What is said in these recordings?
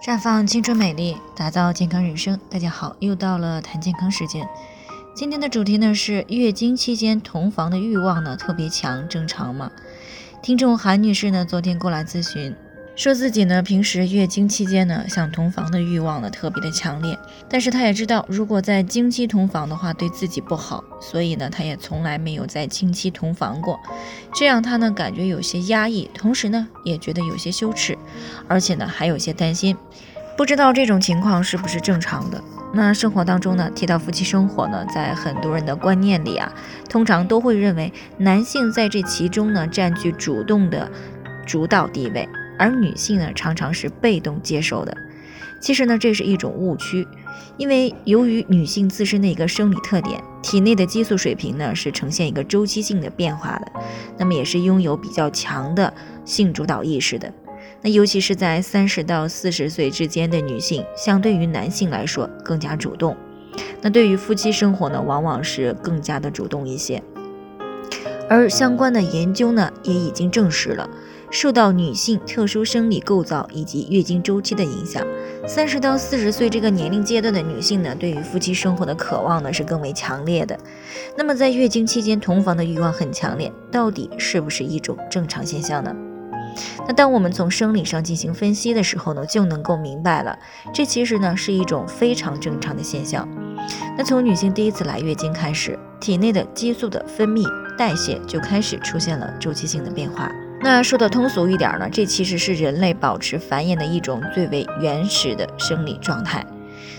绽放青春美丽，打造健康人生。大家好，又到了谈健康时间。今天的主题呢是月经期间同房的欲望呢特别强，正常吗？听众韩女士呢昨天过来咨询。说自己呢，平时月经期间呢，想同房的欲望呢特别的强烈，但是她也知道，如果在经期同房的话，对自己不好，所以呢，她也从来没有在经期同房过，这样她呢感觉有些压抑，同时呢也觉得有些羞耻，而且呢还有些担心，不知道这种情况是不是正常的。那生活当中呢，提到夫妻生活呢，在很多人的观念里啊，通常都会认为男性在这其中呢占据主动的主导地位。而女性呢，常常是被动接受的。其实呢，这是一种误区，因为由于女性自身的一个生理特点，体内的激素水平呢是呈现一个周期性的变化的，那么也是拥有比较强的性主导意识的。那尤其是在三十到四十岁之间的女性，相对于男性来说更加主动。那对于夫妻生活呢，往往是更加的主动一些。而相关的研究呢，也已经证实了。受到女性特殊生理构造以及月经周期的影响，三十到四十岁这个年龄阶段的女性呢，对于夫妻生活的渴望呢是更为强烈的。那么在月经期间同房的欲望很强烈，到底是不是一种正常现象呢？那当我们从生理上进行分析的时候呢，就能够明白了，这其实呢是一种非常正常的现象。那从女性第一次来月经开始，体内的激素的分泌代谢就开始出现了周期性的变化。那说的通俗一点呢，这其实是人类保持繁衍的一种最为原始的生理状态。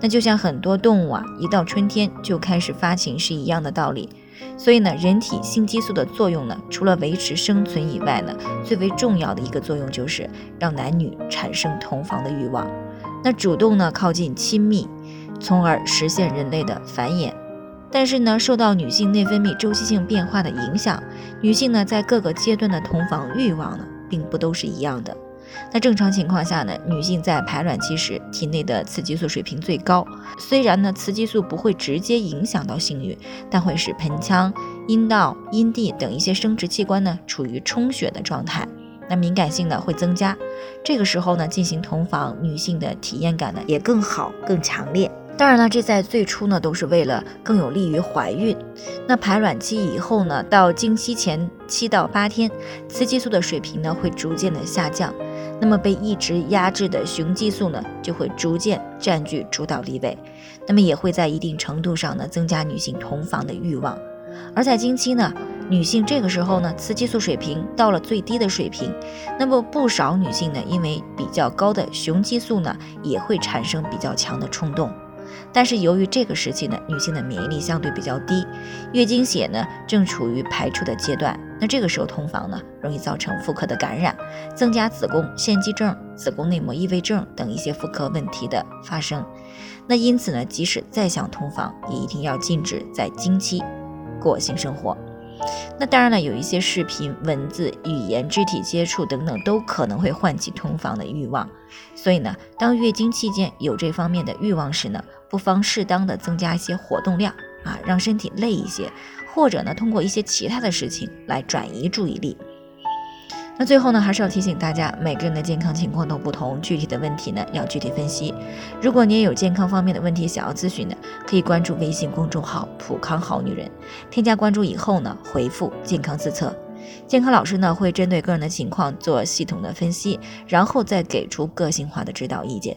那就像很多动物啊，一到春天就开始发情是一样的道理。所以呢，人体性激素的作用呢，除了维持生存以外呢，最为重要的一个作用就是让男女产生同房的欲望，那主动呢靠近亲密，从而实现人类的繁衍。但是呢，受到女性内分泌周期性变化的影响，女性呢在各个阶段的同房欲望呢，并不都是一样的。那正常情况下呢，女性在排卵期时体内的雌激素水平最高。虽然呢，雌激素不会直接影响到性欲，但会使盆腔、阴道、阴蒂等一些生殖器官呢处于充血的状态，那敏感性呢会增加。这个时候呢，进行同房，女性的体验感呢也更好、更强烈。当然了，这在最初呢都是为了更有利于怀孕。那排卵期以后呢，到经期前七到八天，雌激素的水平呢会逐渐的下降，那么被一直压制的雄激素呢就会逐渐占据主导地位，那么也会在一定程度上呢增加女性同房的欲望。而在经期呢，女性这个时候呢雌激素水平到了最低的水平，那么不少女性呢因为比较高的雄激素呢也会产生比较强的冲动。但是由于这个时期呢，女性的免疫力相对比较低，月经血呢正处于排出的阶段，那这个时候同房呢，容易造成妇科的感染，增加子宫腺肌症、子宫内膜异位症等一些妇科问题的发生。那因此呢，即使再想同房，也一定要禁止在经期过性生活。那当然了，有一些视频、文字、语言、肢体接触等等，都可能会唤起同房的欲望。所以呢，当月经期间有这方面的欲望时呢，不妨适当的增加一些活动量啊，让身体累一些，或者呢，通过一些其他的事情来转移注意力。那最后呢，还是要提醒大家，每个人的健康情况都不同，具体的问题呢要具体分析。如果你也有健康方面的问题想要咨询的，可以关注微信公众号“普康好女人”，添加关注以后呢，回复“健康自测”，健康老师呢会针对个人的情况做系统的分析，然后再给出个性化的指导意见。